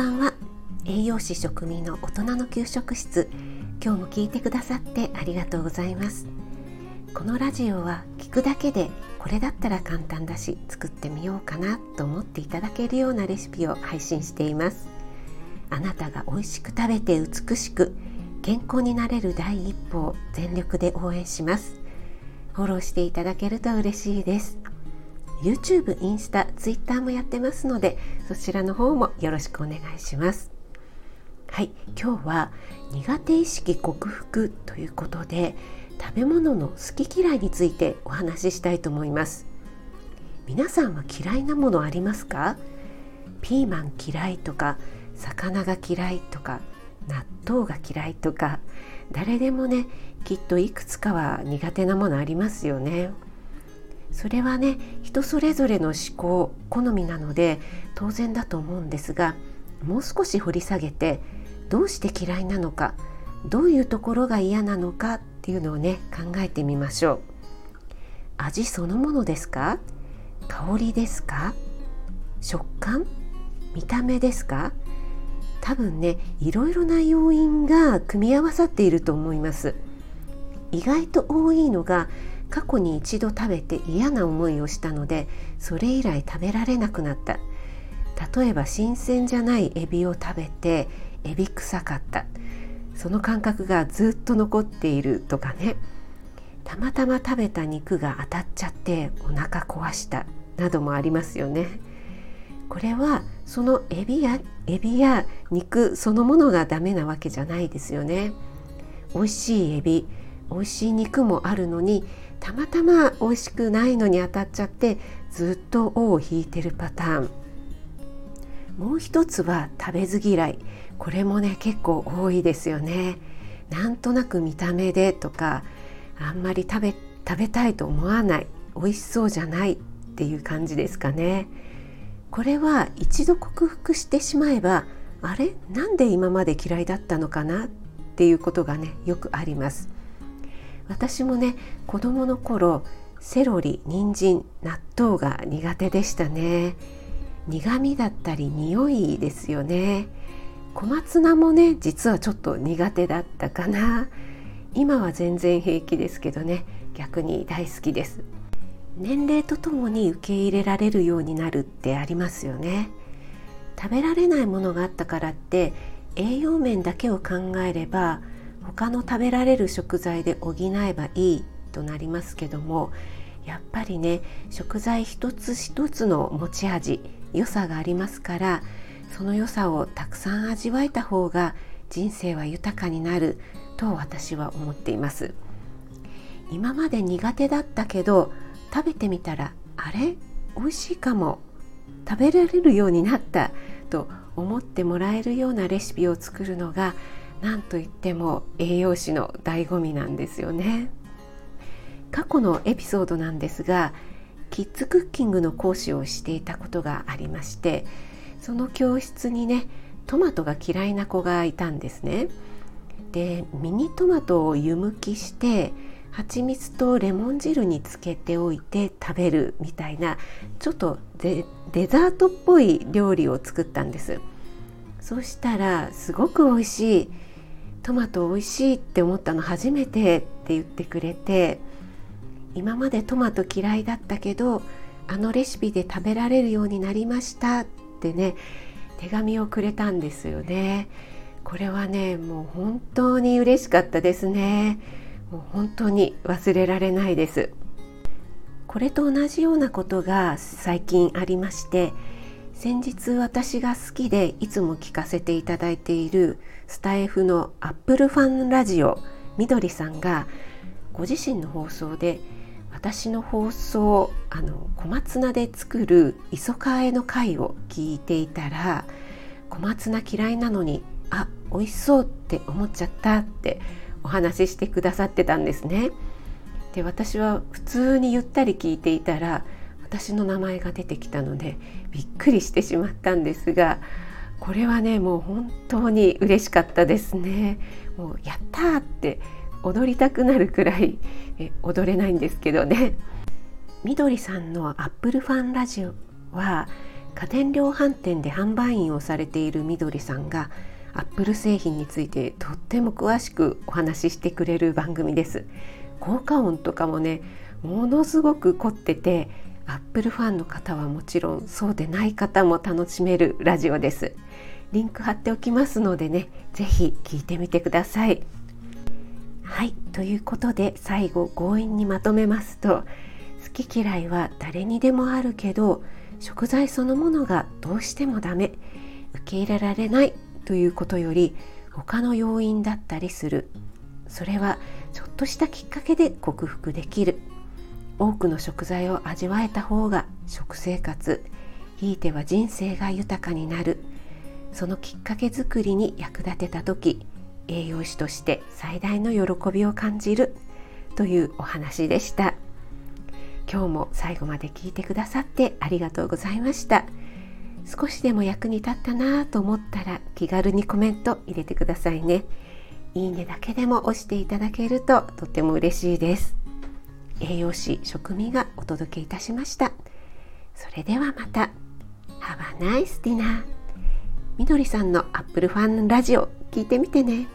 ばんは。栄養士食味の大人の給食室。今日も聞いてくださってありがとうございます。このラジオは聞くだけでこれだったら簡単だし作ってみようかなと思っていただけるようなレシピを配信しています。あなたが美味しく食べて美しく健康になれる第一歩を全力で応援します。フォローしていただけると嬉しいです。YouTube、インスタ、Twitter もやってますのでそちらの方もよろしくお願いします。はい今日は苦手意識克服ということで食べ物の好き嫌いについてお話ししたいと思います。皆さんは嫌いなものありますか？ピーマン嫌いとか魚が嫌いとか納豆が嫌いとか誰でもねきっといくつかは苦手なものありますよね。それはね人それぞれの思考好みなので当然だと思うんですがもう少し掘り下げてどうして嫌いなのかどういうところが嫌なのかっていうのをね考えてみましょう。味そのものですか？香りですか？食感？見た目ですか？多分ねいろいろな要因が組み合わさっていると思います。意外と多いのが過去に一度食べて嫌な思いをしたのでそれ以来食べられなくなった。例えば新鮮じゃないエビを食べてエビ臭かった。その感覚がずっと残っているとかね。たまたま食べた肉が当たっちゃってお腹壊した。などもありますよね。これはそのエビやエビや肉そのものがダメなわけじゃないですよね。美味しいエビ美味しい肉もあるのにたまたま美味しくないのに当たっちゃってずっと尾を引いてるパターン。もう一つは食べず嫌い。これもね結構多いですよね。なんとなく見た目でとかあんまり食べ食べたいと思わない。美味しそうじゃないっていう感じですかね。これは一度克服してしまえばあれ？なんで今まで嫌いだったのかな？っていうことがねよくあります。私もね子供の頃セロリ人参納豆が苦手でしたね。苦味だったり匂いですよね。小松菜もね実はちょっと苦手だったかな。今は全然平気ですけどね。逆に大好きです。年齢とともに受け入れられるようになるってありますよね。食べられないものがあったからって栄養面だけを考えれば他の食べられる食材で補えばいいとなりますけどもやっぱりね食材一つ一つの持ち味良さがありますからその良さをたくさん味わえた方が人生は豊かになると私は思っています。今まで苦手だったけど食べてみたらあれ？美味しいかも。食べられるようになったと思ってもらえるようなレシピを作るのが何といっても栄養士の醍醐味なんですよね。過去のエピソードなんですがキッズクッキングの講師をしていたことがありましてその教室にねトマトが嫌いな子がいたんですね。でミニトマトを湯むきして蜂蜜とレモン汁につけておいて食べるみたいなちょっとデザートっぽい料理を作ったんです。そしたらすごく美味しいトマト美味しいって思ったの初めてって言ってくれて今までトマト嫌いだったけどあのレシピで食べられるようになりましたってね手紙をくれたんですよね。これはねもう本当に嬉しかったですね。もう本当に忘れられないです。これと同じようなことが最近ありまして先日私が好きでいつも聞かせていただいているスタイフのアップルファンラジオみどりさんがご自身の放送で私の放送あの小松菜で作る磯かえの回を聞いていたら小松菜嫌いなのにあ美味しそうって思っちゃったってお話ししてくださってたんですね。で私は普通にゆったり聞いていたら私の名前が出てきたのでびっくりしてしまったんですがこれはねもう本当に嬉しかったですね。もうやったって踊りたくなるくらいえ踊れないんですけどね。みどりさんのアップルファンラジオは家電量販店で販売員をされているみどりさんがアップル製品についてとっても詳しくお話ししてくれる番組です効果音とかもねものすごく凝っててアップルファンの方はもちろんそうでない方も楽しめるラジオです。リンク貼っておきますのでね是非聞いてみてください。はいということで最後強引にまとめますと好き嫌いは誰にでもあるけど食材そのものがどうしてもダメ受け入れられないということより他の要因だったりする。それはちょっとしたきっかけで克服できる。多くの食材を味わえた方が食生活ひいては人生が豊かになる。そのきっかけづくりに役立てた時栄養士として最大の喜びを感じるというお話でした。今日も最後まで聞いてくださってありがとうございました。少しでも役に立ったなと思ったら気軽にコメント入れてくださいね。いいねだけでも押していただけるととっても嬉しいです。栄養士食味がお届けいたしました。それではまた。Have a nice dinner みどりさんのアップルファンラジオ聞いてみてね。